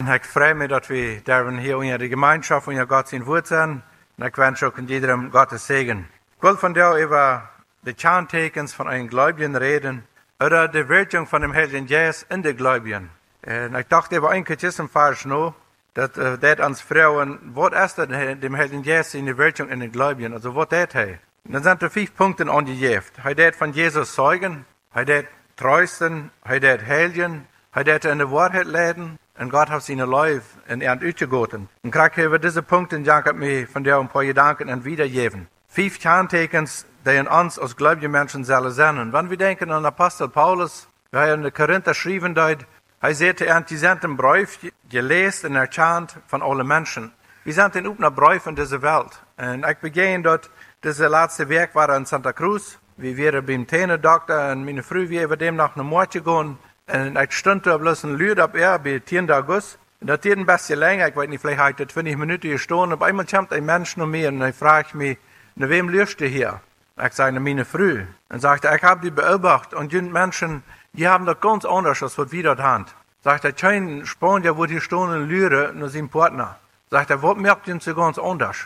Und ich freue mich, dass wir dürfen hier in der Gemeinschaft in Gott sein Wort sein. Und ich wünsche auch jedem Gottes Segen. Ich will von dir über die Zahntekens von einem Gläubigen reden oder die Wirkung von dem Heiligen Geist in den Gläubigen. Und ich dachte über ein Kapitel falsch noch, dass uh, das ans Frauen, was ist das dem Heiligen Geist in die Wirkung in den Gläubigen? Also was das hey? Dann sind da fünf Punkte angegeben. Er das von Jesus zeugen, er das treusten, er das helden, er das in die Wahrheit leiden, und Gott hat seine Leib in er uitgegoten. Und krijg über diese Punkte, Jakob mir von dir ein paar Gedanken und wiedergeben. Fünf Kerntekens, die in uns als gläubige Menschen sollen sein. Wenn wir denken an Apostel Paulus, der in der Korinther schrieben dort, er sagte, er hat diesen Brief gelesen und erkannt von allen Menschen. Wir sind in einer Brief in dieser Welt. Und ich beginne dort, das letzte Werk war in Santa Cruz. Wir waren beim Tene-Doktor und meine Frau, wir über dem nach einem Mord gegangen. Und ich stand da bloß ein Lüd ab er, bei 10. August. Und das geht ein bisschen länger, ich weiß nicht, vielleicht hat das 20 Minuten gestanden. Aber einmal kommt ein Mensch noch mehr und er fragt mich, na wem lüst du hier? Ich sage, meine Frau. Und sagt er, ich habe die beobachtet und die Menschen, die haben das ganz anders, als was wir dort haben. Sagt er, kein Spanier, stehen und lüren, nur sein Partner. Sagt er, was merkt ihr so ganz anders?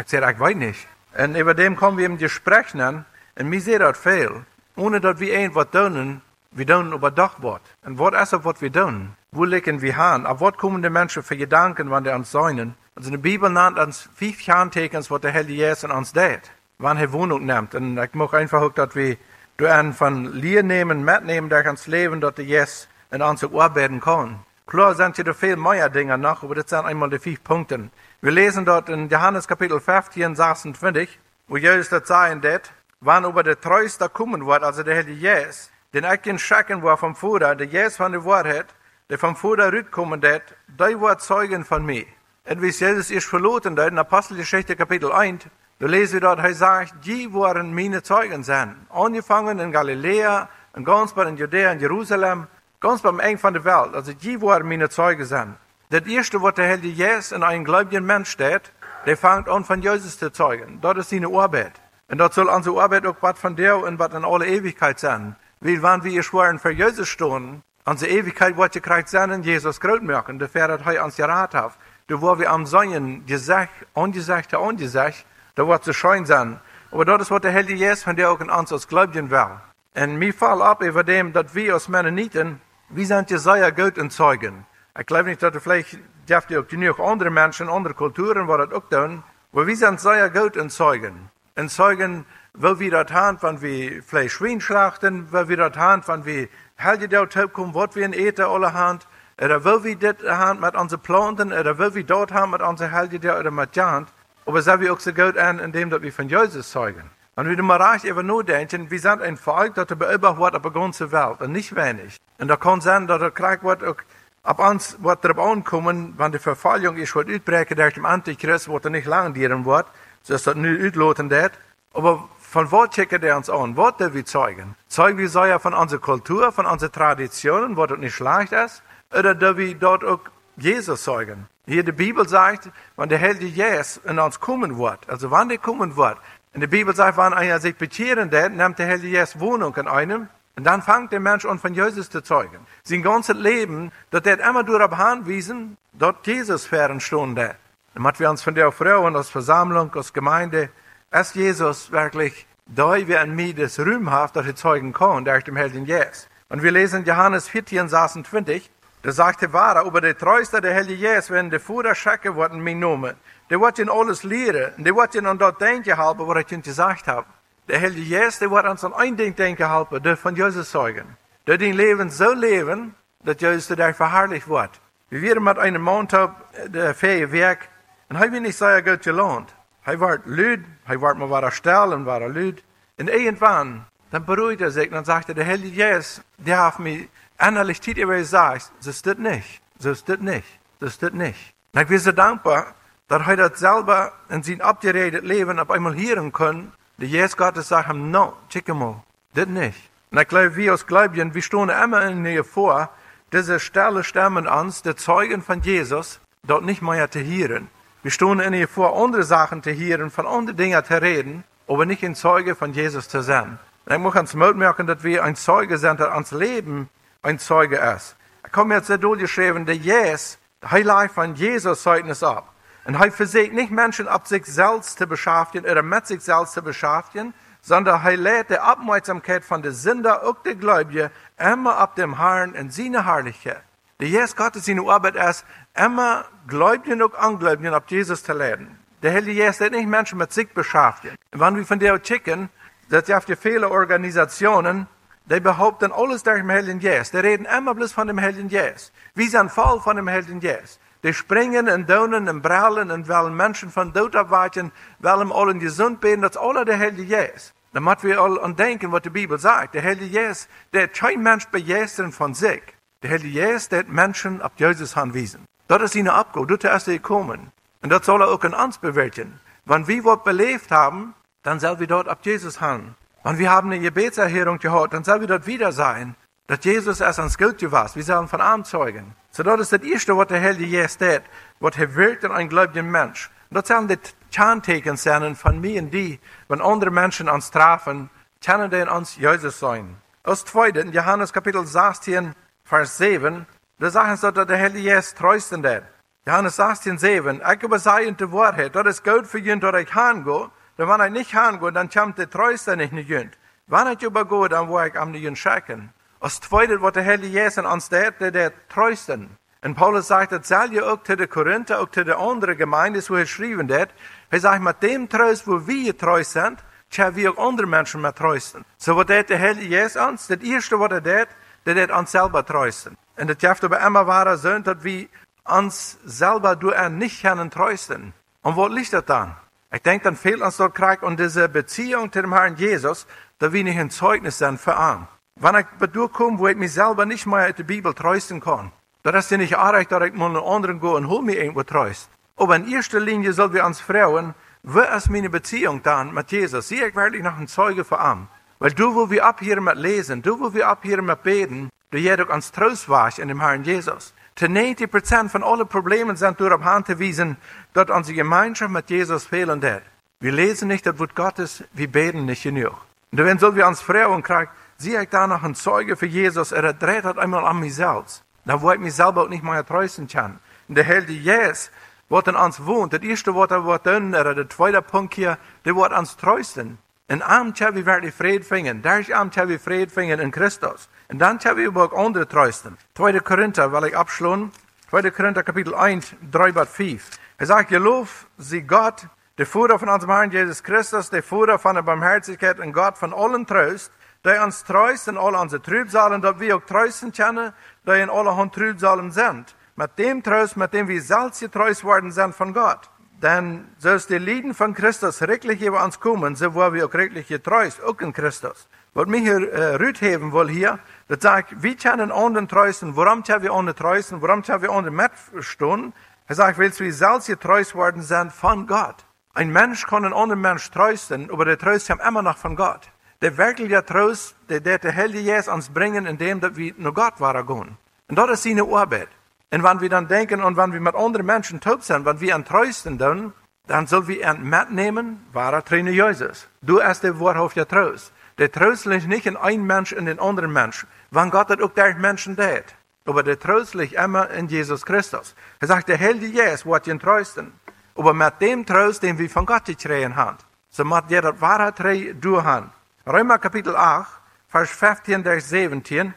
Ich sage, ich weiß nicht. Und über dem kommen wir im Gespräch an, und mir sehe das viel. Ohne dass wir irgendwas tun, wir tun über Dachwort. Und was ist das, was wir tun? Wo liegen wir an? Auf was kommen die Menschen für Gedanken, wenn die uns säunen? Also die Bibel nennt uns fünf Kerntekens, was der Herr Jesus uns tät. Wann er Wohnung nimmt. Und ich möchte einfach auch, dass wir du einen von Lier nehmen, mitnehmen, der ans Leben, dass der Jesus in uns arbeiten kann. Klar sind hier viel mehr Dinge noch, aber das sind einmal die fünf Punkte. Wir lesen dort in Johannes Kapitel 15, 26, wo Jesus das sagen det, wann über der Treuster kommen wird, also der Herr Jesus, den war vom Vater, der Jesus von der Wahrheit, der vom Vater rückkommen det, die wird Zeugen von mir. Und wie Jesus ist verloren, da in Apostelgeschichte Kapitel 1, da lesen wir dort, er sagt, die waren meine Zeugen sein. Angefangen in Galiläa, in ganz bei in Judäa, in Jerusalem, ganz beim Eng von der Welt. Also die waren meine Zeugen sein. Das erste, was der Herr Jesus in einem gläubigen Mensch steht, der fängt an von Jesus zu zeugen. Dort ist seine Arbeit. Und dort soll unsere Arbeit auch was von der und was in alle Ewigkeit sein. Weil wenn wir schwören für Jesus stehen, unsere Ewigkeit wird gekriegt sein in Jesus groß merken, der fährt heute ans Rat auf. Da wo wir am Säuen gesagt, angesagt, angesagt, da wird es schein sein. Aber dort ist, was der Herr Jesus von der auch in uns als Gläubigen will. Und mir fall ab über dem, dass wir als Mennoniten, wir sind ja sehr gut in Zeugen. Ich glaube nicht, dass vielleicht dürft ihr auch genug andere Menschen, andere Kulturen, wo das auch tun, aber wir sind sehr gut in Zeugen. In Zeugen, weil wir das haben, wenn wir Schwein schlachten, weil wir das haben, wenn wir Helge dort kommen, was wir in Äther alle haben, oder will wir das haben mit unseren Planten, oder will wir dort haben mit unseren Helge oder mit Jahn, aber sind wir auch so gut an, indem wir von Jesus zeugen. Und wenn mal recht über nur denken, wir sind ein Volk, das beobachtet wird auf der ganzen Welt, und nicht wenig. Und da kann sein, dass er kriegt wird auch Ab uns wird darauf ankommen, wenn die Verfallung ist, wird uitbreken durch den Antichrist, wird er nicht lang dienen wird, so ist das nicht uitloten det. Aber von wo checken der uns an? Was der wir zeugen? Zeugen wir so ja von unserer Kultur, von unseren Traditionen, wo das nicht schlecht ist? Oder der wir dort auch Jesus zeugen? Hier die Bibel sagt, wenn der Herr Jesus in uns kommen wird, also wann der kommen wird, in der Bibel sagt, wenn einer sich bekehren wird, nimmt der Herr Jesus Wohnung in einem, und dann fängt der Mensch an, von Jesus zu zeugen. Sein ganzes Leben, dass er immer durch anwiesen, dort Jesus fernstünde. Dann hat wir uns von der Frau und aus Versammlung, aus Gemeinde, ist Jesus wirklich da, wie an mir das rühmhaft, dass er zeugen kann, der dem Helden Jesus. Und wir lesen Johannes 14, 26, da sagte Wara, über der Treuster der Helden Jesus, wenn der Fuhrer schacke worden mir nomen, der wird ihn alles lehren, der wird ihn an dort denken halten, was ich ihm gesagt habe. Der Herr Jesus, der wird uns an ein Ding denken helfen, der von Jesus zeugen. Der den Leben so leben, dass Jesus der verherrlicht wird. Wir werden mit einem Montag der Fähige Werk, und er wird nicht sehr gut gelohnt. Wird lüd, er wird mal war still und war lüd. Und irgendwann, dann beruhigt er sich, und dann sagt er, der Herr Jesus, der hat mir innerlich tief über gesagt, so ist das nicht, so ist das nicht, so ist das nicht. Und ich bin so dankbar, dass er das selber in sein abgeredet Leben auf einmal hören kann, der Jesus Gottes sagt ihm, no, check mal, das nicht. Und ich glaube, wir als Gläubigen, wir stehen immer in der vor, diese Stelle stammen uns, der Zeugen von Jesus, dort nicht mehr zu hören. Wir stehen in der vor, andere Sachen zu hören, von anderen Dingen zu reden, aber nicht ein Zeuge von Jesus zu sein. Ich muss uns merken, dass wir ein Zeuge sind, dass uns Leben ein Zeuge ist. Ich komme jetzt so durchgeschrieben, der Jesus, Hij leidt von Jesus Zeugnis ab. Und er versucht nicht Menschen ab sich selbst zu beschäftigen oder mit sich selbst zu beschäftigen, sondern er lädt die Aufmerksamkeit von der Sünder und der Gläubigen immer ab dem Herrn in seine Herrlichkeit. Der Jesus Gottes seine Arbeit ist, immer Gläubigen und Angläubigen ab Jesus zu leiten. Der Heilige Jesus hat nicht Menschen mit sich beschäftigt. Und wenn wir von der checken, dass ja viele Organisationen, die behaupten alles durch den Heiligen Jesus. Die reden immer bloß von dem Heiligen Jesus. Wie sind voll von dem Heiligen Jesus. Die springen und donen und brallen und wollen Menschen von Tod abweichen, wollen allen gesund werden, das ist alle der Heilige Jesus. Da müssen wir alle denken, was die Bibel sagt. Der Heilige Jesus, der kein Mensch begeistern von sich. Der Heilige Jesus, der hat Menschen auf Jesus anwiesen. Das ist ihnen abgeht, das ist er gekommen. Und das soll er auch in uns bewirken. Wenn wir was belebt haben, dann soll wir dort ab Jesus handeln. Wenn wir haben eine Gebetserhörung gehört, dann soll wir dort wieder sein, dass Jesus erst ans Geld was. Wir sollen von Arm zeugen. So das ist das Erste, was der Heilige Jesus tut, was er wirkt in einem gläubigen Mensch. Und das sollen die Kerntecken sein von mir und die, wenn andere Menschen uns treffen, können die uns Jesus sein. Zweite, in Johannes Kapitel 16, Vers 7, da sagen sie, der Heilige Jesus trösten wird. Johannes 16, 7. Ich aber sei in der Wahrheit, das ist gut für ihn, dass ich hingehe. Denn wenn ich nicht hingehe, dann kommt der Tröster nicht nicht jünd. Wenn ich übergehe, dann will ich am nicht schicken. Als zweites, was der Heilige Jesus uns der, der, der trösten. Und Paulus sagt, das soll ja auch zu den Korinther, auch zu den anderen Gemeinden, wo er geschrieben hat. Er sagt, mit dem Trost, wo wir treu sind, können wir auch andere Menschen mit trösten. So, was der Heilige Jesus uns, das erste, was er tut, der wird uns selber trösten. Und das hilft aber immer wahrer sein, dass wir uns selber durch er nicht können trösten. Und wo liegt das dann? Ich denke, dann fehlt uns dort Krieg und diese Beziehung zu dem Herrn Jesus, da wir nicht ein Zeugnis sind für ihn. Wenn ich durchkomme, wo ich mich selber nicht mehr in der Bibel trösten kann, dann ist ja nicht erreicht, dass ich mal einen anderen gehe und hol mir irgendwo Trost. Aber in erster Linie sollen wir uns fragen, wo ist meine Beziehung dann mit Jesus? Sehe ich wirklich noch ein Zeuge für ihn? Weil du, wo wir ab hier mit lesen, du, wo wir ab hier mit beten, du jedoch uns Trost warst in dem Herrn Jesus. Zu 90 Prozent von allen Problemen sind durch Hand gewiesen, dass unsere Gemeinschaft mit Jesus fehlen wird. Wir lesen nicht das Wort Gottes, wir beten nicht genug. Und dann sollen wir uns fragen, kriegen, sehe ich da noch einen Zeuge für Jesus, er dreht das einmal an mich selbst. Dann wo ich mich selber auch nicht mehr trösten kann. Und der Heilige Jesus, was in uns wohnt, das erste Wort, er wird oder der zweite Punkt hier, der wird uns trösten. Einem haben wir wirklich Frieden finden. Durch einem haben wir Frieden finden in Christus. Und dann haben wir auch andere trösten. 2. Korinther, weil ich abschließen. 2. Korinther Kapitel 1, 3 bis 5. Er sagt, geloof sie Gott, der Führer von unserem Herrn Jesus Christus, der Führer von der Barmherzigkeit und Gott von allen Trost, der uns treust in all unsere Trübsalen, dass wir auch trösten können, die in alle Hand Trübsalen sind. Mit dem Trost, mit dem wir selbst getreust worden sind von Gott. Denn so ist die Lieden von Christus rechtlich über uns kommen, so wollen wir auch rechtlich getreust, auch in Christus. Was mich hier äh, rütheben will hier, das sagt, wie können anderen treusten, warum können wir anderen treusten, warum können wir anderen mitstehen? Er sagt, weil wir selbst getreust worden sind von Gott. Ein Mensch kann einen anderen Mensch trösten, aber der Trost kommt immer noch von Gott. Der wirkliche Trost, der, der der Heilige Jesus uns bringen, indem wir nur Gott waren gehen. Und das ist seine Arbeit. Und wenn wir dann denken und wenn wir mit anderen Menschen taub sind, wenn wir an trösten dann, dann soll wir mitnehmen, wahrer Trainer Jesus. Du hast der Wort der Trost. Der Trost liegt nicht in ein Mensch in den anderen Mensch. Wann Gott hat auch der Menschen tät. Aber der Trost liegt immer in Jesus Christus. Er sagt, der Heilige Jesus wird ihn trösten. Aber mit dem Trost, den wir von Gott gekriegt haben, so muss jeder Wahrheit durchhaben. Römer Kapitel 8, Vers 15 bis 17.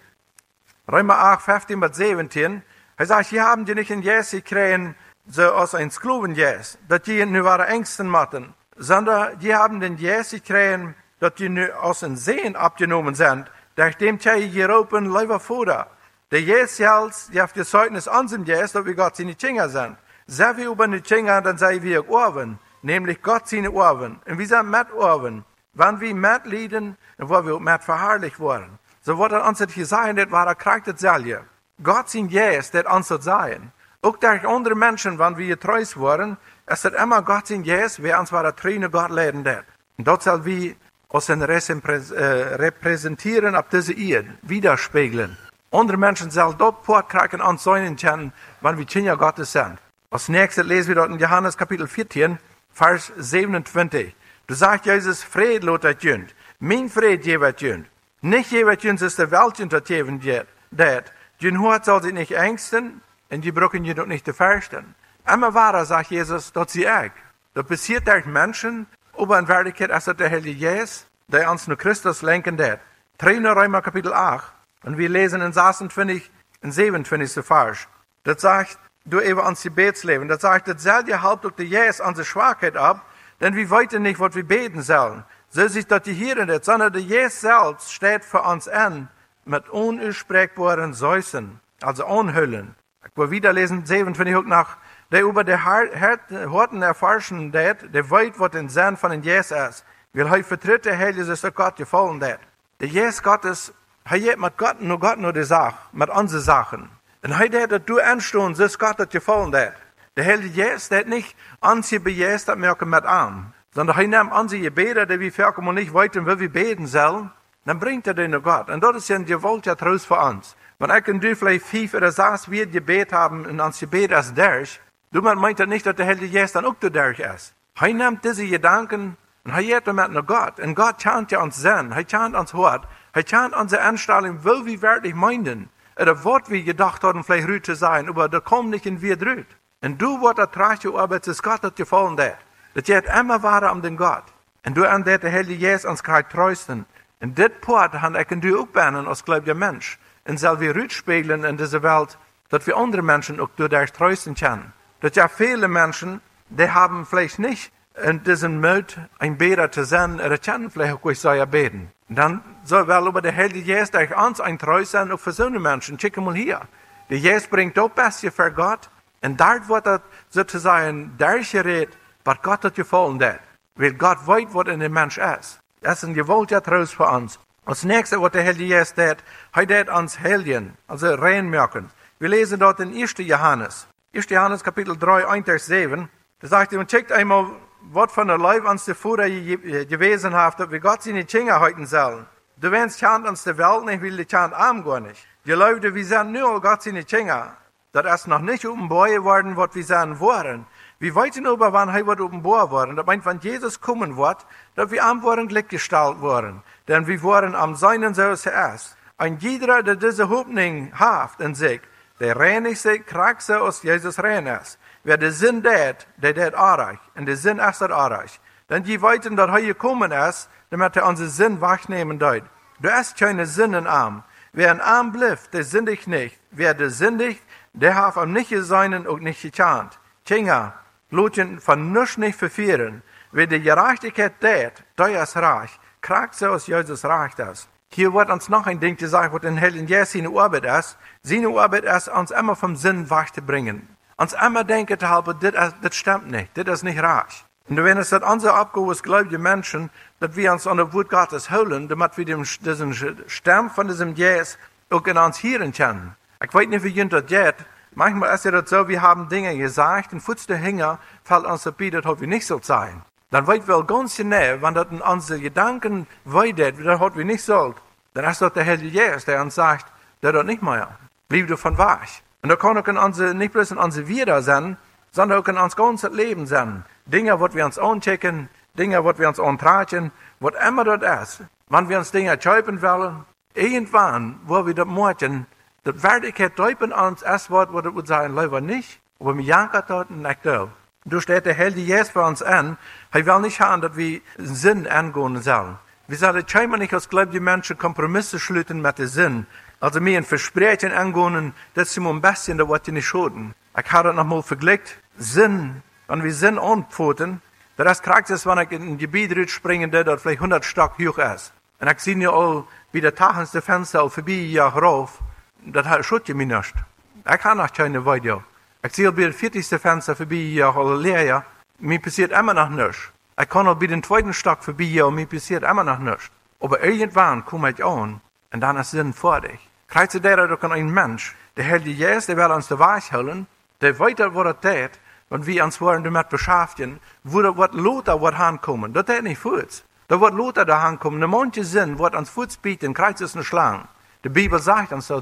Römer 8, 15 bis 17. Er sagt, hier haben die nicht in Jesus gekriegt, so aus ein Skloven Jesus, dass die nur wahre Ängsten machten, sondern die haben den Jesus gekriegt, dass die nur aus den Seen abgenommen sind, nachdem die Jeropen Leiber vor. Der Jesus selbst, die auf das Zeugnis an sind Jesus, dass wir Gott seine Kinder sind. Sehr wir über die Kinder, dann sei wir Orven, nämlich Gott seine Orven. Und wir sind mit Orven. Wenn wir mit leiden, dann wollen wir mit verherrlicht worden. So wird uns das gesagt, das war krank das. Gott sein Jesus, der uns sein. Auch durch andere Menschen, wenn wir treus waren, es ist immer Gott sein Jesus, wer uns war der Träne Gott leiden wird. Und dort soll wir uns repräsentieren auf diese Erde, widerspiegeln. Andere Menschen sollen dort portkriegen an seinen kennen, wenn wir Kinder Gottes sind. Als nächstes lesen wir dort in Johannes Kapitel 14, Vers 27. Du sagst Jesus, Fried lotet jünd. Mein Fried jeweils jünd. Nicht jeweils jünd ist der Welt jünd, das Jünd hört soll sich nicht ängsten, und die brauchen je doch nicht zu fürchten. Immer wahrer, sagt Jesus, dat sie ich. Das passiert durch Menschen, aber in Wirklichkeit ist das der Heilige Jesus, der uns nur Christus lenken wird. 3 Römer Kapitel 8, und wir lesen in 26 und 27. Vers. Das sagt, du eben ans Gebetsleben, das sagt, das selbe halt durch die Jesus unsere Schwachheit ab, denn wir weiten nicht, was wir beten sollen. So sich das hier nicht, sondern der Jesus selbst steht für uns an, mit unaussprechbaren Säusen, also Unhüllen. Ich will wieder lesen, 27 auch nach, der über die Horten erforschen det, der weit, was den Sinn von den Jesus ist. Weil er vertritt der Heilige, ist der Gott gefallen det. Der Jesus Gottes, er hat mit Gott nur Gott nur die Sache, mit unseren Sachen. Und er hat, dass du anstehst, ist Gott das gefallen det. Der Heilige Jesus, der hat nicht uns hier bejäst, das merken mit an. Sondern er nimmt unsere Gebete, die wir verkommen nicht weiter, wie wir beten sollen, dann bringt er den zu Gott. Und das ist ja ein gewaltiger Trost für uns. Wenn ich und du vielleicht fünf oder sechs wir Gebet haben und uns Gebet ist durch, du meint er nicht, dass der Heilige Jesus dann auch durch ist. Er nimmt diese Gedanken und er geht damit nach Gott. Und Gott chant ja uns Sinn, er chant uns Hort, er chant unsere Anstellung, will wir wirklich meinen. Oder Wort wie gedacht haben, vielleicht rüht zu sein, aber da kommt nicht in wir drüht. Und du, was er trägt, aber es ist Gott hat gefallen, das. Das geht immer weiter um den Gott. Und du an der Heilige Jesus uns kriegt trösten. Und das Port han ich du auch beinen als gläubiger Mensch. Und soll wir rückspiegeln in dieser Welt, dass wir andere Menschen auch durch das trösten können. Dass ja viele Menschen, die haben vielleicht nicht in diesem Mut ein Beter zu sein, oder können vielleicht auch ich ja beten. Dann soll wel über der Heilige Jesus durch uns ein Treu sein, für so eine Menschen. Schick mal hier. Der Jesus bringt auch Bestie für Gott. Und dort wird er sozusagen durchgeredet, was Gott hat gefallen hat. Weil Gott weiß, was in dem Mensch ist. Das ist ein gewaltiger Trost für uns. Als nächstes, was der Heilige Jesus tät, er tät uns Helden, also reinmerken. Wir lesen dort in 1. Johannes. 1. Johannes Kapitel 3, 1 Vers 7. Da sagt er, und checkt einmal, was von der Leib uns Fuhrer gewesen hat, dass wir Gott seine Kinder halten sollen. Du wennst chant uns der Welt nicht, will die chant arm gar nicht. Die Leute, wir sind nur Gott seine Kinder. Das ist noch nicht openbaar worden, was wir sein wollen. Wir weiten aber, wann er wird openbaar worden. Das meint, wenn Jesus kommen wird, dass wir am worden gleichgestellt worden. Denn wir waren am seinen so zuerst. Ein jeder, der diese Hoffnung haft in sich, der reinigste, krankste aus Jesus rein ist. Wer der Sinn tät, der tät arreich. Und der Sinn ist das arreich. Denn die weiten, dass er gekommen ist, damit er unseren Sinn wachnehmen deut. Du hast keine Sinnen arm. Wer ein arm blifft, der sindigt nicht. Wer der sindigt, der hat am nicht seinen und nicht gekannt. Kinder, Lutjen van nichts nicht verfehlen. Wer die Gerechtigkeit der ist reich. Kragt aus Jesus reich das. Hier wird uns noch ein Ding gesagt, was in Helen Jesus seine Arbeit ist. Seine Arbeit ist, uns immer vom Sinn wach zu bringen. Uns immer denken zu halten, das, stimmt nicht, das ist nicht reich. Und wenn es unsere Abgabe ist, gläubige Menschen, dass wir uns an der Wut Gottes holen, damit wir diesen Stamm von diesem Jesus auch in uns hören können. Ich weiß nicht, wie jemand das geht, Manchmal ist ja das so, wir haben Dinge gesagt, und futz der Hänger fällt uns ab, das hat wir nicht so sein. Dann weit wir ganz genau, wenn das in unsere Gedanken weidet, das hat wir nicht sollt, dann ist das der Heilige Jesus, der uns sagt, der dort nicht mehr. Blieb du von wach. Und da kann auch in unsere, nicht bloß in unsere Wieder sein, sondern auch in unser ganzes Leben sein. Dinge, was wir uns anchecken, Dinge, was wir uns antragen, was immer das ist. Wenn wir uns Dinge schäupen wollen, irgendwann, wo wir das morgen dat werkelijkheid duipen ans es Wort, wo das sagen, leider nicht, aber mir jankert dort nicht da. Du steht der Herr Jesus für uns an, er will nicht haben, dass wir Sinn angehen sollen. Wir sollen scheinbar nicht als gläubige Menschen Kompromisse schließen mit dem Sinn. Also mir ein Versprechen angehen, das ist ein bisschen, das wird nicht schaden. Ich habe das nochmal verglichen. Sinn, wenn wir Sinn antworten, das kriegt es, wenn ich in ein Gebiet springen, der dort vielleicht 100 Stock hoch ist. Und ich sehe ja auch, wie der Tag Fenster vorbei ja rauf dat schut je mij niet. Ik ga nog keine. Ik zie al bij het viertigste Fenster voorbij hier al leer. Mir passiert immer noch nichts. Ich kann auch bei den zweiten Stock vorbei hier und mir passiert immer noch nichts. Aber irgendwann komme ich an und dann ist Sinn dich. Krijgt du der doch ein Mensch, der hält die Jesus, der will uns der Weich holen, der weiter, was er tät, und wir uns wollen damit beschäftigen, wo der wird Lothar wird ankommen. Das tät nicht Fuß. Da wird Lothar da ankommen. Der manche Sinn wird uns Fuß bieten, kreizt es eine Schlange. Die Bibel sagt uns so,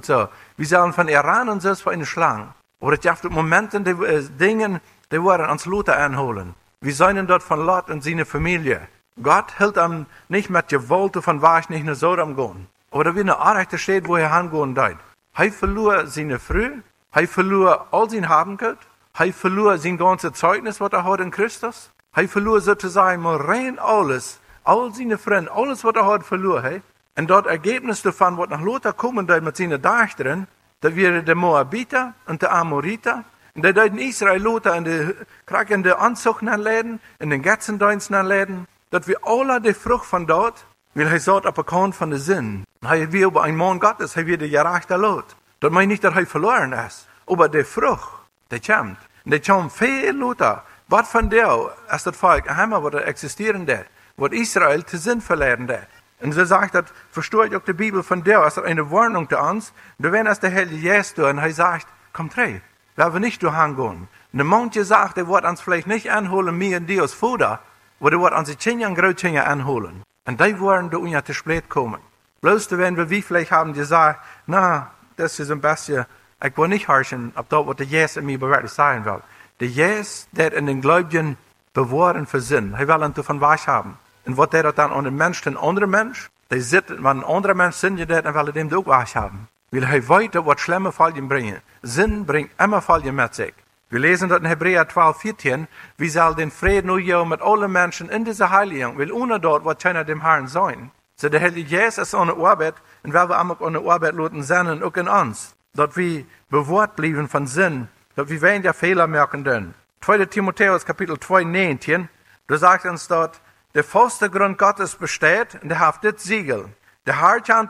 wir sollen von Iran und selbst von eine Schlange. Oder es gibt Momente, die äh, Dinge, die wollen uns Luther anholen. Wir sollen dort von Lot und seine Familie. Gott hält am nicht mit Gewalt von Wahrheit nicht nur so gehen. Oder wie eine Arrechte steht, wo er hingehen deit. Er verlor seine Früh, Hij verloor al zijn Habengut. Hij verloor zijn ganze Zeugnis, wat er had in Christus. Hij verloor sozusagen rein alles. Al zijn vrienden, alles wat er had verloor. He. En dat Ergebnis davon, wat nach Lothar kommen deed met zijn Dachteren, dat waren de Moabiter en de Amoriter. En dat deed Israël Lothar in de, krijg in de Anzug leiden, in den Getzendienst leiden. Dat we alle de Frucht van dort, weil hij zat op account van de zin. Hij wie op een man Gottes, hij weer de jarachte Lot. Dat meint niet dat hij verloren is. Aber de Frucht, die komt. En die komt veel Lothar. Wat van jou, als dat volk helemaal wat er existeren deed, wat Israël te zin verleren deed. En ze zegt dat, verstoort ook de Bibel van jou, als er eine Warnung te ons, da wenn als der Heilige Jesus en hij zegt, kom terug, laten we niet doorheen gaan. De mondje zegt, er wordt ons vielleicht mir en die als Vater, aber er wordt onze Kinder en Grootkinder anholen. En die worden door uns te spät komen. Bloß wenn wir wie vielleicht haben gesagt, na, das ist ein bisschen, ich will nicht herrschen, ob das, was der Jesus in mir wirklich sagen will. Der Jesus, der in den Gläubigen bewahren für Sinn, er will ihn davon weich haben. Und was der dann an den Mensch, den anderen Mensch, der sitzt, wenn ein anderer Mensch Sinn hat, dann will er dem auch weich haben. Weil er weiter was schlimme Fallen bringen. Sinn bringt immer Fallen mit sich. Wir lesen dort in Hebräer 12, 14, wie soll den Frieden nur ja mit allen Menschen in dieser Heiligung, weil ohne dort wird keiner dem Herrn sein. So der Heilige Jesus ist ohne Arbeit, und weil wir auch ohne Arbeit lassen senden, auch in uns, dass wir bewahrt bleiben von Sinn, dass wir weniger Fehler merken dürfen. 2. Timotheus Kapitel 2, 19, da sagt uns dort, der vollste Grund Gottes besteht, und der hat das Siegel. Der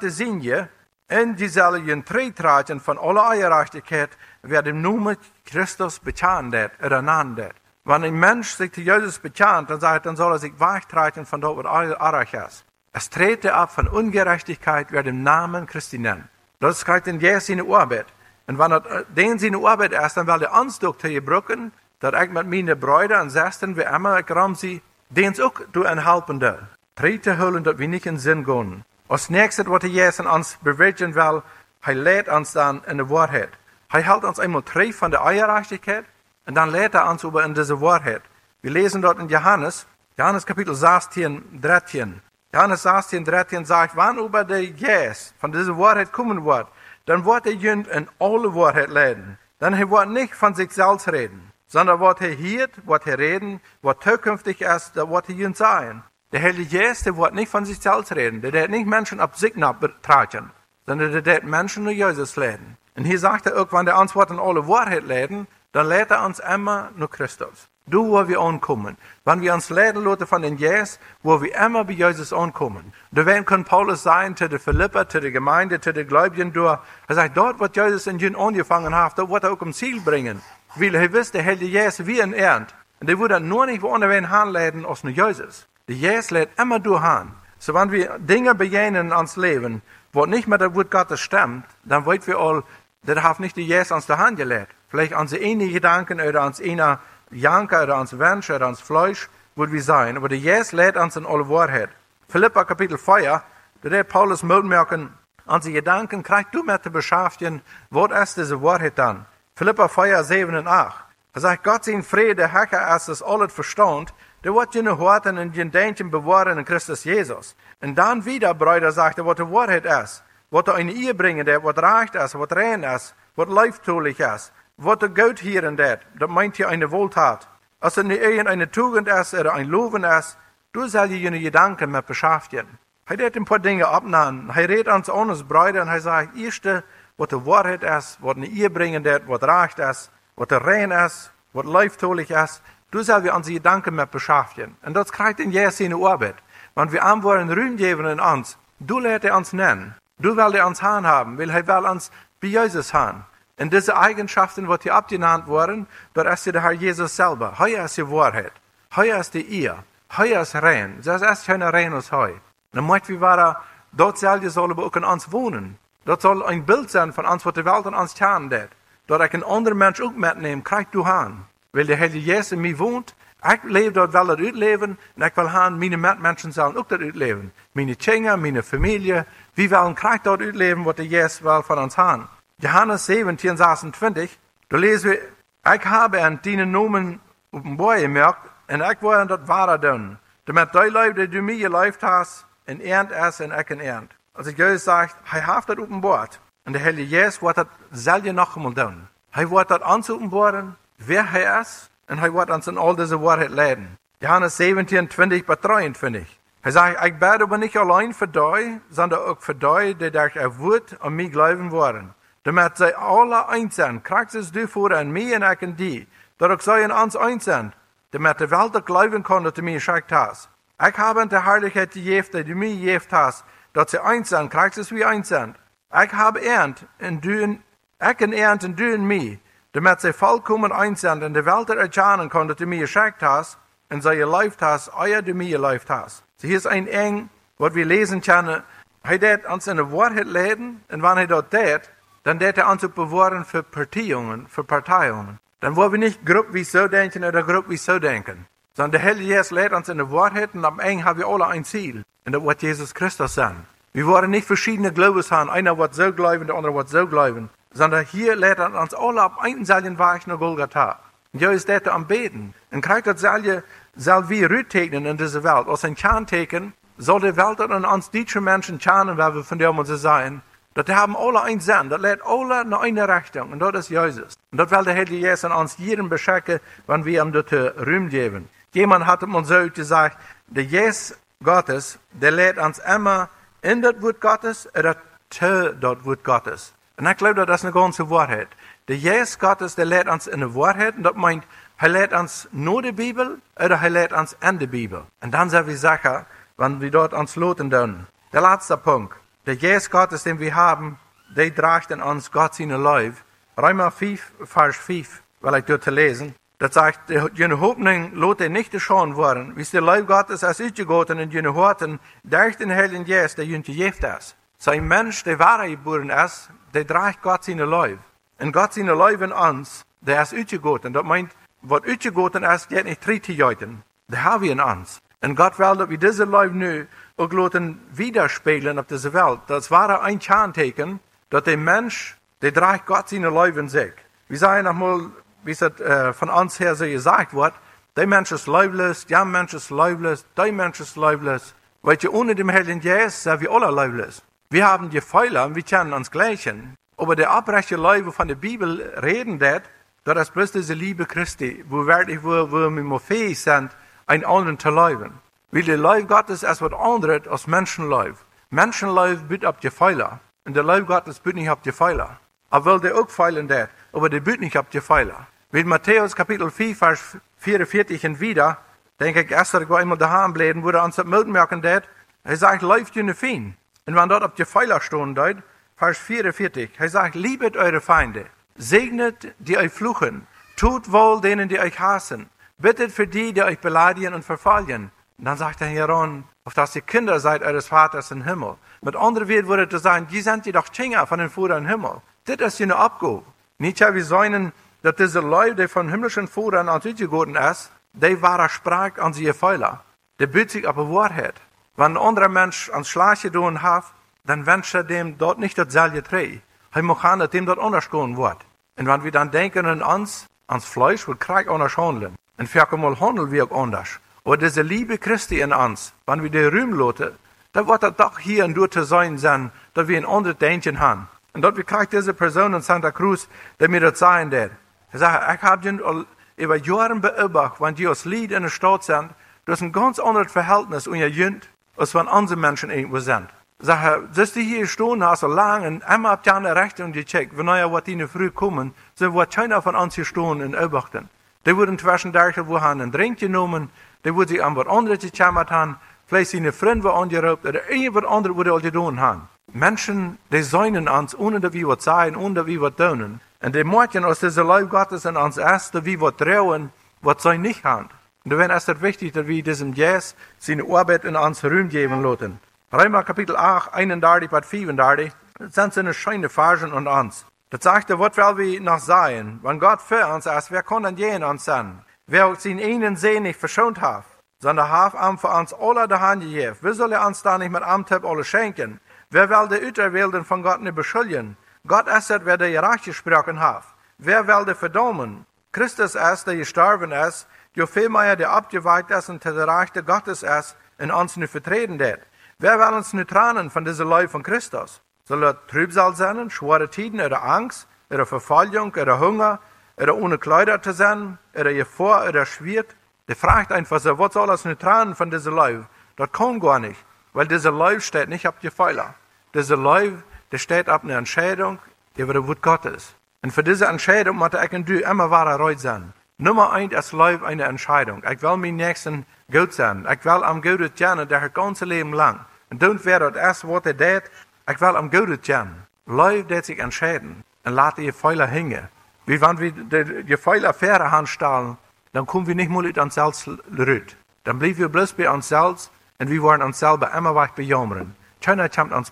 die Sinje, in dieselben Treitraten von aller Eierachtigkeit, werden nur mit Christus bekannt nannt. Wenn ein Mensch sich zu Jesus bekannt, dann sagt, dann soll er sich weichtragen von dort, wo Arach ist. Es trete ab von Ungerechtigkeit, wer den Namen Christi nennt. Das kriegt in Jesus seine Arbeit. Und wenn er den seine Arbeit ist, dann will er uns durch die Brücken, dass ich mit meinen Brüdern und Schwestern, wie immer ich sie, denen auch du ein Helpende. Trete holen, dass wir nicht in Sinn gehen. Als nächstes, was Jesus uns bewegen will, er lädt uns dann in die Wahrheit. Er hält uns einmal treff von der Eierreichtigkeit und dann lädt er uns über in diese Wahrheit. Wir lesen dort in Johannes, Johannes Kapitel 16, 13. Johannes 16, 13 sagt, wann über der Jesus von dieser Wahrheit kommen wird, dann wird er jünd in alle Wahrheit leiden. Dann er wird nicht von sich selbst reden, sondern wird er hier, wird er reden, was zukünftig ist, da wird er jünd sein. Der Heilige Jesus, der wird nicht von sich selbst reden. Der wird nicht Menschen ab sich tragen, sondern der wird Menschen nur Jesus leiden. Und hier sagt er wenn der uns in alle Wahrheit leiden, dann lädt er uns immer nur Christus. Du, wo wir ankommen. Wenn wir uns leiden lassen von den Jesus, wo wir immer bei Jesus ankommen. Da werden kann Paulus sein, zu der Philippa, zu der Gemeinde, zu der Gläubigen durch. Er sagt, dort, wo Jesus in Jün angefangen hat, dort wird er auch im Ziel bringen. Weil er wisst, der Heilige Jesus wie ein Ernt. Und der würde nur nicht woanders hinleiten als nur Jesus. Der Jesus lädt immer durch an. So wenn wir Dinge begegnen ans Leben, wo nicht mehr der Wort Gottes stimmt, dann wollen wir all, der hat nicht die Jesus ans der Hand gelegt. Vielleicht ans eine Gedanken oder ans eine Janker oder ans Wunsch oder ans Fleisch, wird wir sein. Aber der Jesus lädt uns in alle Wahrheit. Philippa Kapitel 4, da der Paulus merken, an die Gedanken kriegst du mit zu beschäftigen, was ist diese Wahrheit dann? Philippa 4, 7 und 8. Er sagt, Gott sein Friede, Hacker, als es alles verstand, der wird jene Horten und jene Denken bewahren in Christus Jesus. Und dann wieder, Brüder, sagt er, was die Wahrheit ist. Was er in bringen, der, was recht ist, was rein ist, was leiftulich ist, was der Gott hier und das, das meint hier eine Wohltat. Als in Ehe eine Tugend ist oder ein Loven ist, du sollst dir jene Gedanken mit beschäftigen. Er hat ein paar Dinge abnehmen. Er redet uns an uns Brüder und er sagt, die Wahrheit ist, was in Ehe bringen, das, was recht ist, was rein ist, was leiftulich ist, du sollst wir unsere Gedanken mit beschäftigen. Und das kriegt in Jesus seine Arbeit. Wenn wir antworten Ruhm geben in uns, du lässt er uns nennen. Du willst er uns haben, weil er will uns bei Jesus haben. Und diese Eigenschaften, die abgenannt wurden, dort ist der Herr Jesus selber. Heuer ist die Wahrheit. Heuer ist die ihr. Heuer ist rein. Das ist keine rein als heu. Dann möchten wir dort selber soll aber auch in uns wohnen. Dort soll ein Bild sein von uns, was die Welt an uns tun wird. Dort ein anderer Mensch auch mitnehmen, kriegt du haben. Weil der Heilige Jesus in mir wohnt, ich lebe dort, will das uitleven. Und ich will haben, meine Mitmenschen sollen auch das uitleven. Meine Kinder, meine Familie. Wir wollen kriegt dort uitleven, was der Jesus will von uns haben. Johannes 17, 26, da lesen wir, ich habe an deinen Namen auf dem Boy gemerkt, und ich wollte das wahre tun. Damit die Leute, die du mir gelebt hast, in ernt es und ich in ernt. Also Jesus sagt, er hat das auf dem Bord. Und der Heilige Jesus wird das selber noch einmal tun. Hij wordt dat anzuopenbaren, wer hij is, en hij wordt ons in al deze waarheid leiden. Johannes 17, 20 bis 23. Hij zegt, ik bid aber nicht allein für die, sondern auch für die, die durch er Wort an mich glauben worden. Damit sie alle eins sind, Christus du vor an mich und ich in die, dass auch sie in uns eins sind, damit die Welt auch glauben kann, dass du mich geschickt hast. Ich habe in der Herrlichkeit gegeben, die du mir gegeben hast, dass sie eins sind, Christus wie eins sind. Ich habe ernt, in du, in- ich in ernt, in du in mich, damit sie vollkommen eins sind, und die Welt erkennen kann, dass du mir geschickt hast, und sie gelebt hast, euer du mir gelebt hast. So hier ist ein eng, was wir lesen können. Hij deed ons in de waarheid leiden, en wanneer hij dat deed, dan deed hij ons ook für Partijungen, für Parteien. Dan worden we niet groep wie zo denken oder groep wie zo denken. Sondern der Heilige Geist leidt uns in de waarheid, en am eng haben wir alle ein Ziel. Wird Jesus Christus sein. Wir wollen nicht verschiedene Glaubens haben, einer wird so glauben, der andere wird so glauben. Sondern hier leidt er uns alle auf einen selben Weg nach Golgatha. Und ja ist das am Beten. Und kriegt das selbe, soll wir rüttegnen in dieser Welt. Als ein Kernteken soll die Welt an uns deutsche Menschen kernen, weil wir von dem uns sein. Dat haben alle ein Sinn, dat leidt alle naar eine Richtung, und dat is Jezus. Und dat will der Heilige Geist an uns jeden beschenken, wenn wir ihm dort Ruhm geben. Jemand hat uns so gesagt, der Geist Gottes, der leidt uns immer in das Wort Gottes oder zu das Wort Gottes. Und ich glaube, das ist eine ganze Wahrheit. Der Geist Gottes, der leidt uns in der Wahrheit, und das meint, er leidt uns nur die Bibel oder er leidt uns in die Bibel. Und dann sind wir sicher, wenn wir dort uns loten tun. Der letzte Punkt. Der Geist Gottes, den wir haben, der trägt in uns Gott seine Leib. Römer 5, Vers 5, weil ich dort lesen. Das sagt, jene Hoffnung lote nicht schon worden, wie es der Leib Gottes als uitgegoten in jene Horten, durch den Heiligen Geist, der jene geeft ist. Sein Mensch, der wahre geboren ist, der trägt Gott seine Leib. Und Gott seine Leib in uns, der ist uitgegoten. Das meint, was uitgegoten ist, geht nicht drei Jahren. Der haben wir in uns. Und Gott will, dass wir diese Leib nu auch lassen widerspiegeln auf dieser Welt. Das war ein Kerntecken, dass der Mensch, der trägt Gott seine Leib in sich. Wir sagen nochmal, wie es äh, von uns her so gesagt wird, der Mensch ist leiblos, der Mensch ist leiblos, der Mensch ist leiblos. Weil ihr ohne dem Heiligen Geist sind wir alle leiblos. Wir haben die Fehler und wir kennen uns gleichen. Aber der abrechte Leib, von der Bibel reden wird, das ist bloß diese Liebe Christi, wo wirklich, wo, wo wir fähig sind, einen anderen zu leben. Weil der Leib Gottes ist was anderes als Menschenleib. Menschenleib büt auf die Pfeiler. Und der Leib Gottes büt nicht auf die Pfeiler. Er will der auch feilen der, aber der büt nicht auf die Pfeiler. Weil Matthäus Kapitel 4, Vers 44 und wieder, denke ich, erst ich war einmal daheim bleiben, er uns das Milden merken der, er sagt, läuft in Fein. Und wenn dort auf die Pfeiler stehen dort, Vers 44, er sagt, liebet eure Feinde, segnet die euch fluchen, tut wohl denen, die euch hassen, bittet für die, die euch beleidigen und verfallen. Und dann sagt er hieran, auf dass ihr Kinder seid eures Vaters im Himmel. Mit anderen Worten würde er sagen, die sind die doch Kinder von den Vater im Himmel. Das ist eine Abgabe. Nicht ja, wir sagen, dass diese Leute, die von himmlischen Vatern an sich geworden ist, die wahre Sprache an sie Fehler. Der büt sich aber Wahrheit. Wenn ein anderer Mensch ans Schlache tun hat, dann wünscht er dem dort nicht dasselbe Dreh. Er muss dem dort anders gehen wird. Und wenn wir dann denken an uns, ans Fleisch, wird Krieg anders handeln. Und für einmal handeln wir auch anders. Aber diese Liebe Christi in uns, wenn wir die Rühm loten, dann wird das doch hier und dort zu sein sein, dass wir ein anderes Denken haben. Und dort kriegt diese Person in Santa Cruz, der mir das sagen wird. Er sagt, ich habe den über Jahre beobachtet, wenn die aus Lied in der Stadt sind, das ist ein ganz anderes Verhältnis unter Jünd, als wenn andere Menschen irgendwo sind. Zeg, dus die hier stehen, hast so lang, und einmal habt ihr der Rechte und gecheckt, wenn ihr wat ihnen früh kommen, so wird keiner von uns hier stehen und beobachten. Die wurden zwischendurch, wo haben einen Drink genommen, die wurden sich an was anderes gekämmert haben, vielleicht seine Freunde angeraubt, oder irgendwas anderes, was sie tun haben. Menschen, die säunen uns, ohne dass wir was sagen, ohne dass wir was tun. Und die merken, aus dieser Leib Gottes in uns erst, dass wir trauen, was sie nicht haben. Und ist es wichtig, dass wir diesem Jesus seine Arbeit in uns Ruhm geben lassen. Römer Kapitel 8, 31 bis 35, das sind so eine schöne Versen und uns. Das sagt er, was will wir noch sein? Wenn Gott für uns ist, wer kann denn je uns sein? Wer uns in ihnen sehen nicht verschont hat, sondern hat am für uns alle der Hand gegeben. Wie soll er uns da nicht mit Amtep alle schenken? Wer will die Uterwilden von Gott nicht beschuldigen? Gott es, wer der gerecht gesprochen hat. Wer will die verdammen? Christus ist, der gestorben ist, jo vielmehr der abgeweiht ist und der Rechte Gottes ist, in uns nicht vertreten wird. Wer will uns nicht trennen von dieser Leib von Christus? Soll er Trübsal sein, schwere Tiden oder Angst, oder Verfolgung, oder Hunger, oder ohne Kleider zu sein, oder Gefahr, oder Schwert. Der fragt einfach so, was soll das nicht tragen von diesem Leib? Das kann gar nicht, weil dieser Leib steht nicht auf die Pfeiler. Dieser Leib, der steht auf einer Entscheidung über das Wort Gottes. Und für diese Entscheidung muss ich und du immer wahrer reut sein. Nummer eins ist Leib eine Entscheidung. Ich will meinen Nächsten gut sein. Ich will am Guten tjenen, der ganze Leben lang. Und dann wäre das erste, was er tut, ich will am Guten tjenen. Leib, der sich entscheiden und laat die Pfeiler hängen. Wie wenn wir die, Pfeiler fähre handstellen, dann kommen wir nicht mal uit uns selbst rüt. Dann bleiben wir bloß bei uns selbst und wir wollen uns selber immer weich bejammern. Keiner kommt uns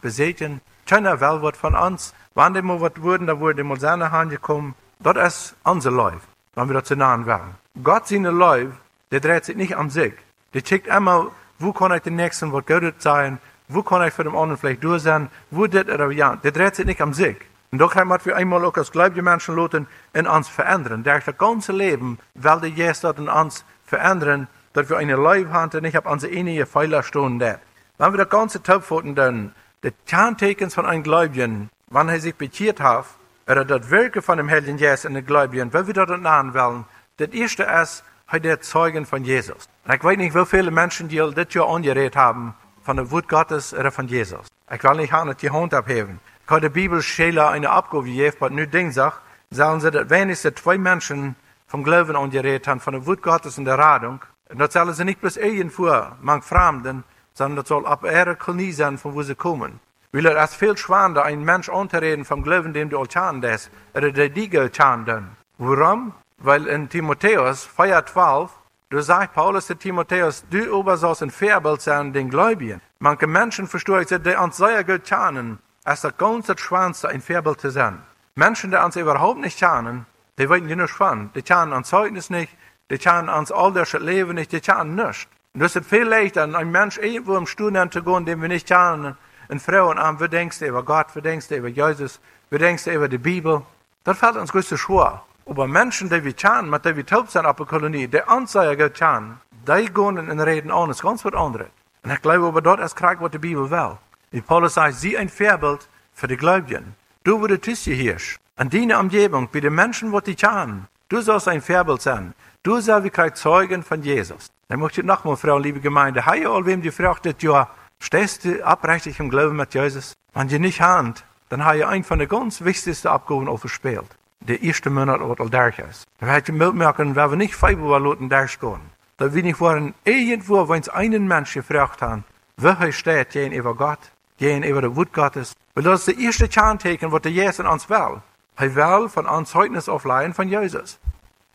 keiner will was von uns. Wenn die mal was wurden, dann wurde mal seine Hand gekommen. Das ist unser Leib, wenn wir das zu nahen wollen. Gott seine Leib, der dreht sich nicht an sich. Der checkt immer, wo kann ich den Nächsten was Gutes sein, wo kann ich für den anderen vielleicht durch sein, wo das oder ja. Der dreht sich nicht an sich. Und doch haben wir einmal auch als gläubige Menschen lassen in uns verändern. Der das ganze Leben will der Jesus das in uns verändern, dass wir eine Leib haben und nicht auf unsere innige Pfeiler stehen. Wenn wir das ganze Taubfoten dann, die Kerntekens von einem Gläubigen, wann er sich bekehrt hat, oder das Wirken von dem Heiligen Jesus in den Gläubigen, wenn wir das nahen wollen, das erste ist, er der Zeugen von Jesus. Und ich weiß nicht, wie viele Menschen, die das Jahr angeredet haben, von dem Wort Gottes oder von Jesus. Ich will nicht haben, die Hand abheben kan de Bibelschäler eine Abgabe geben, aber nu Ding sagt, sagen sie, dass wenigstens zwei Menschen vom Glauben angeredet haben, von der Wut Gottes in der Radung. Und das sollen sie nicht bloß irgendwo, man Fremden, sondern das soll ab ihrer Kolonie sein, von wo sie kommen. Weil er ist viel schwander, ein Mensch anzureden vom Glauben, dem du altan des, oder der die dann. Warum? Weil in Timotheus 4,12, du sagst Paulus zu Timotheus, du sollst ein Vorbild sein den Gläubigen. Manche Menschen verstehen, die uns sehr gut tanen, als das ganze Schwanste ein Vorbild zu sein. Menschen, die uns überhaupt nicht kennen, die wissen ja nicht von. Die kennen uns Zeugnis nicht, die kennen uns alldisches Leben nicht, die kennen nichts. Und das ist viel leichter, ein Mensch irgendwo im Studium zu gehen, den wir nicht kennen, und Frauen an, denkst du über Gott, denkst du über Jesus, denkst du über die Bibel. Das fällt uns größte schwer. Aber Menschen, die wir kennen, mit denen wir taub sind auf der Kolonie, die gut kennen, die gehen und reden anders, ganz was anderes. Und ich glaube, aber dort ist Krieg, was die Bibel will. Wie Paulus sagt, sie ein Vorbild für die Gläubigen. Du, wo du Tische hirsch, an deiner Umgebung, bei den Menschen, die kennen, du sollst ein Vorbild sein. Du sollst wie Zeugen von Jesus. Dann möchte ich nochmal, Frau, liebe Gemeinde, hey, all wem die fragt, ja, stehst du abrechtig im Glauben mit Jesus? Wenn du nicht hand, dann habe ich einen von den ganz wichtigsten Abgaben aufgespielt. Der erste Monat, was all durch ist. Da werde ich merken, wenn wir nicht Februar lassen durchgehen. Da bin ich waren irgendwo, wenn es einen Menschen gefragt haben, wo steht gegenüber Gott, gegenüber der Wut Gottes. Weil das ist das erste Kerntecken, was der Jesus uns will. Er will von uns Zeugnis aufleihen von Jesus.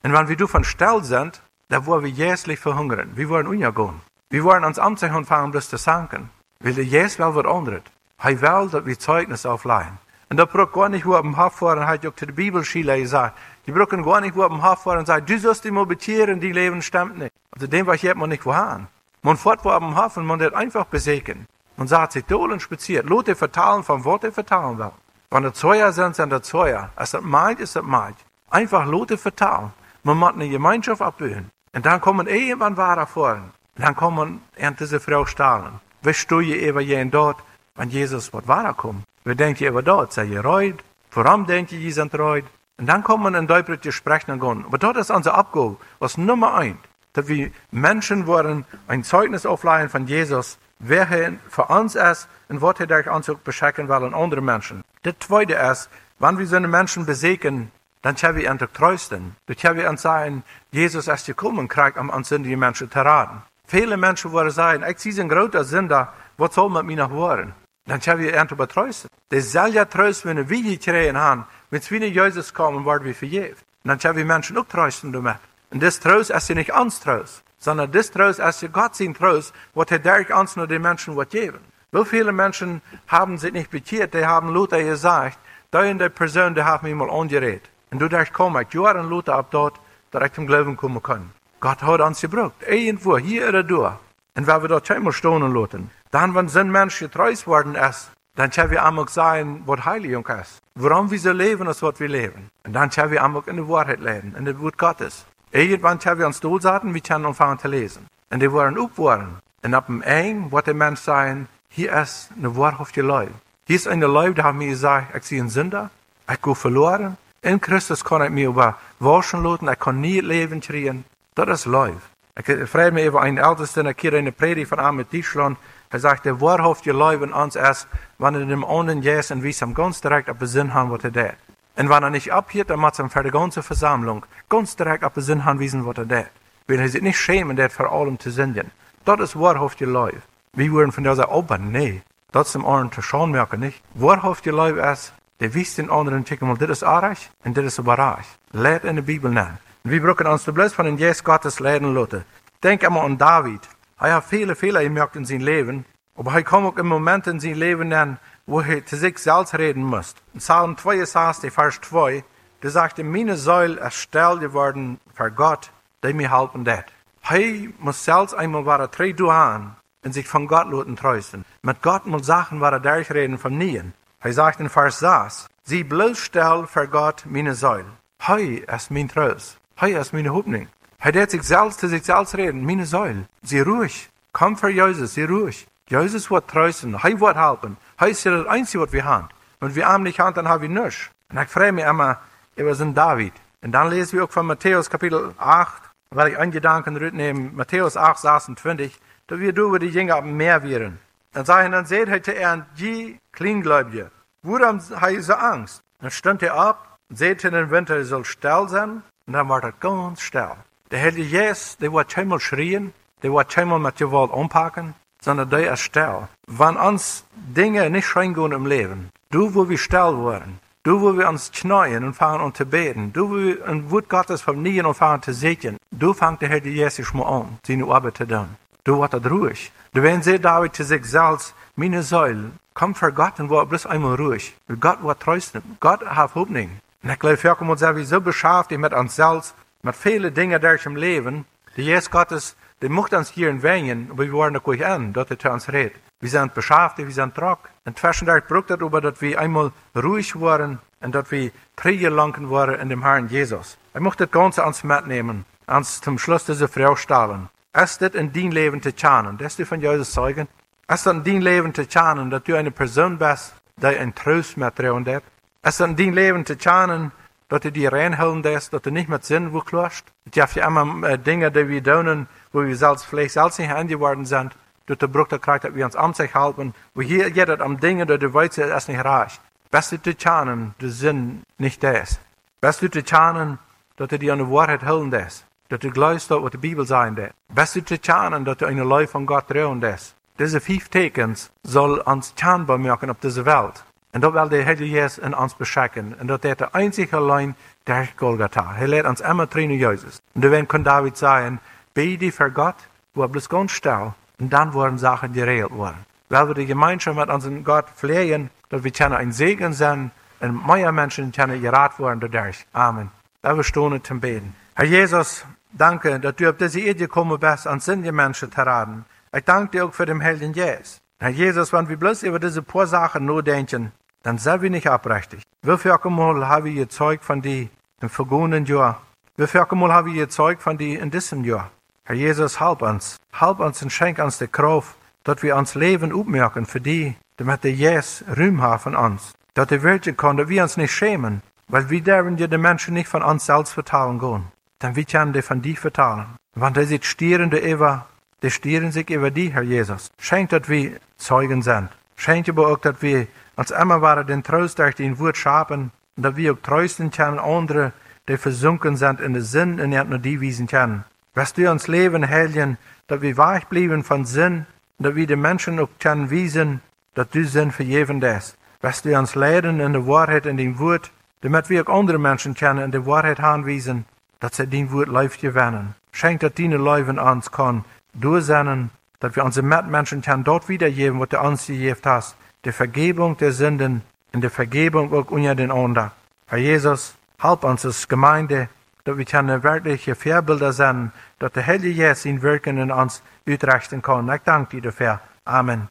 Und wenn wir du von Stell sind, da wollen wir jährlich verhungern. Wir wollen untergehen. Wir wollen uns anziehen und fangen, das zu sanken. Weil der Jesus will was anderes. Er will, dass wir Zeugnis aufleihen. Und da braucht gar nicht, wo am Hof fahren, hat auch zu der Bibelschule gesagt, die brauchen gar nicht, wo am Hof fahren und du sollst die mal bekehren, die Leben stimmt nicht. Also dem war ich jetzt mal nicht wohin. Man fährt wo am und man wird einfach besegnen. Und sagt sich dolen spaziert. Lote vertalen von Worte vertalen will. Wenn der Zeuer sind, sind der Zeuer. Als das meint, ist das meint. Einfach Lote vertalen. Man muss eine Gemeinschaft abbilden. Und dann kommen irgendwann wahrer vor. Und dann kommen an diese Frau stahlen. Was stehe über jeden dort, wenn Jesus wird wahrer kommt? Wir denken über dort, sei ihr reut? Warum denkt ihr, ihr sind reut? Und dann kommen in Deutschland sprechen und gehen. Aber dort ist unser Abgabe, was Nummer eins. Dass wir Menschen wollen ein Zeugnis aufleihen von Jesus, wer für uns ist und was er durch uns beschenken will an andere Menschen. Das zweite ist, wenn wir so einen Menschen besegnen, dann können wir ihn trösten. Dann können wir uns sagen, Jesus ist gekommen, kriegt um uns die Menschen zu raten. Viele Menschen wollen sagen, ich sehe ein großer Sünder, was soll mit mir noch hören? Dann können wir ihn betrösten. Das soll ja trösten, wenn wir gekriegt haben, wenn wir nicht Jesus kommen, werden wir verjährt. Dann können wir Menschen auch trösten damit. Und das Trost ist ja nicht uns Trost sondern das Trost als Gott sein Trost, was er durch uns nur den Menschen wird geben. Wie viele Menschen haben sich nicht bekehrt, die haben Luther gesagt, da in der Person, die haben mich mal angeredet. Und du darfst kommen, ich Jahre Luther ab dort, ich zum Glauben kommen kann. Gott hat uns gebraucht, irgendwo, hier oder da. Und wenn wir dort einmal stehen lassen, dann, wenn so ein Mensch getreut worden ist, dann können wir einmal sagen, was Heiligung ist. Warum wir so leben, als was wir leben. Und dann können wir einmal in die Wahrheit leben, in das Wort Gottes. Irgendwann haben wir uns durchsaten, wir können anfangen zu lesen. Und die waren aufgeworden. Und ab dem Eng wird der Mensch sagen, hier ist eine wahrhafte Leib. Hier ist eine Leib, die haben mir gesagt, ich sehe einen Sünder, ich gehe verloren, In Christus kan ik me over waschen laten. Ik kan niet het leven kriegen. Dat is lief. Ik vraag me over een älteste, een keer in de predigt van Ahmed Deutschland. Hij sagte, waarhoofd je leven ons is, wanneer dem anderen jes en wie hem ganz direkt op de zin haben, wat er deed. En wanneer niet abhielt, dan moet hem voor de ganze Versammlung ganz direkt op de zin haben, wissen, wat er deed. Weil hij zich niet schämen, dat voor allem te zingen. Dat is waarhoofd je leven. Wie worden van daar zeggen, oh, maar nee. Dat is hem anderen te schauen merken, niet. Waarhoofd je leven is, de wist den anderen tikken, dit is aardig en dit is waardig. Leid in de Bibel na. Wir brauchen uns de bloß von den Jes Gottes leiden lassen. Denk einmal an David. Er hat viele Fehler gemerkt in sein Leben, aber er kam auch im Moment in sein Leben an, wo er zu sich selbst reden muss. In Psalm 62, Vers 2, da sagt er, meine Säule ist still geworden für Gott, der mir helfen wird. Er muss selbst einmal war drei Duhan und sich von Gott lassen trösten. Mit Gott muss Sachen war er durchreden von Nien. Er sagt in Vers 6, sie bloß still für Gott meine Säule. Hei ist mein Trost. Hei ist meine Hoffnung. Hij deed zich zelfs te zich zelfs reden, meine Säule, sie ruhig. Komm für Jesus, sie ruhig. Jesus wird trösten, hij wird helfen. Hij ist das Einzige, was wir haben. Wenn wir arm nicht haben, dann haben wir nichts. Und ich freue mich immer über den David. Und dann lesen wir auch von Matthäus Kapitel 8, weil ich einen Gedanken mitnehme, Matthäus 8, 26, da wir über die Jünger am Meer wären. Dann sagen, dann seht heute er die Kleingläubige. Woran hat er so Angst? Dann stand er ab, seht in den Winter, er soll still sein, und dann war er ganz still. Der Heilige Jesus, der wird keinmal schreien, der wird keinmal mit Gewalt anpacken, sondern der ist still. Wenn uns Dinge nicht reingehen im Leben, du, wo wir still werden, du, wo wir uns knien und fangen an zu beten, du, wo wir ein Wort Gottes vernieren und fangen zu sehen, du fängt der Heilige Jesus mal an, seine Arbeit zu tun. Du wirst ruhig. Du wenn sie David sich selbst, meine Säule, komm für Gott und war bloß einmal ruhig. Gott wird trösten. Gott hat Hoffnung. Und ich glaube, wir kommen uns so beschäftigt mit uns selbst, mit vielen Dingen durch im Leben, die Jesus Gottes, die macht uns hier in Wengen, aber wir wollen euch an, dass er zu uns redet. Wir sind beschäftigt, wir sind trock. Und zwischendurch braucht darüber, dass wir einmal ruhig waren und dass wir Träger langen waren in dem Herrn Jesus. Ich möchte das Ganze ans mitnehmen, ans zum Schluss dieser Frau stellen. Dein Leben zu schauen? Das du von Jesus zeugen? Ist das in dein Leben zu schauen, dass du eine Person bist, die ein dir und Ist das in dein Leben zu schauen, dat du die reinhouden des, dat du nicht mit Sinn wo klosst. Je hebt ja immer äh, Dinge, die wir tun, wo wir selbst vielleicht selbst nicht angeworden sind, durch den Bruch der Kraft, dass wir uns an sich halten, wo hier geht am Dinge, dass du weißt, es nicht reicht. Best du zu schauen, der Sinn nicht das. Best du zu schauen, dass du an der Wahrheit halten des. Du glaubst, was die Bibel sagen des. Best du zu schauen, dass du eine Leute von Gott trauen des. Diese fünf Tekens soll uns scheinbar machen auf dieser Welt. En dat wil de Heilige Jezus in ons beschikken. En dat is de einzige alleen der Golgotha. Hij leert ons immer trainen Jezus. En dan kan David zeggen, bete voor God, wo bloß ganz still. Und dann worden Sachen geregelt worden. Weil wir die Gemeinschaft mit unserem Gott pflegen, dass wir können ein Segen sein und mehr Menschen können gerat werden dadurch. Amen. Da wir stehen zum Beten. Herr Jesus, danke, dass du auf diese Idee gekommen bist, an die Menschen zu raten. Ich danke dir auch für den Helden Jesus. Herr Jesus, wenn wir bloß über diese paar Sachen nur denken, dann sind wir nicht abrechtig. Wie viel Mal haben wir gezeugt von die im vergangenen Jahr? Wie viel Mal haben wir gezeugt von die in diesem Jahr? Herr Jesus, halb uns. Halb uns und schenk uns die Kraft, dass wir uns Leben aufmerken für die, damit der Jesus Ruhm hat von uns. Dass die Welt kann, dass wir uns nicht schämen, weil wir dürfen dir die Menschen nicht von uns selbst vertalen gehen. Dann wir können die von dir vertalen. Wenn die sich stieren, die Eva, die stieren sich über die, Herr Jesus. Schenk, dass wir Zeugen sind. Schenk aber auch, dass wir als immer waren den Trost durch den Wort schapen, und dass wir auch trösten können andere, die versunken sind in den Sinn und nicht nur die wiesen können. Was du uns Leben helfen, dass wir weich blieben von Sinn, und dass wir den Menschen auch können wiesen, dass du Sinn für jeden ist. Was du uns lehren in der Wahrheit in dem Wort, damit wir auch andere Menschen kennen in der Wahrheit anwiesen, dass sie den Wort läuft gewinnen. Schenk, dass deine Leuven uns kann durchsennen, dass wir unsere Mitmenschen können dort wiedergeben, was du uns gegeben hast, die Vergebung der Sünden und die Vergebung auch unter den anderen. Herr Jesus, halb uns als Gemeinde, dass wir können wirkliche Vorbilder sein, dass der Heilige Jesus ihn wirken in uns utrechten kann. Ich danke dir dafür. Amen.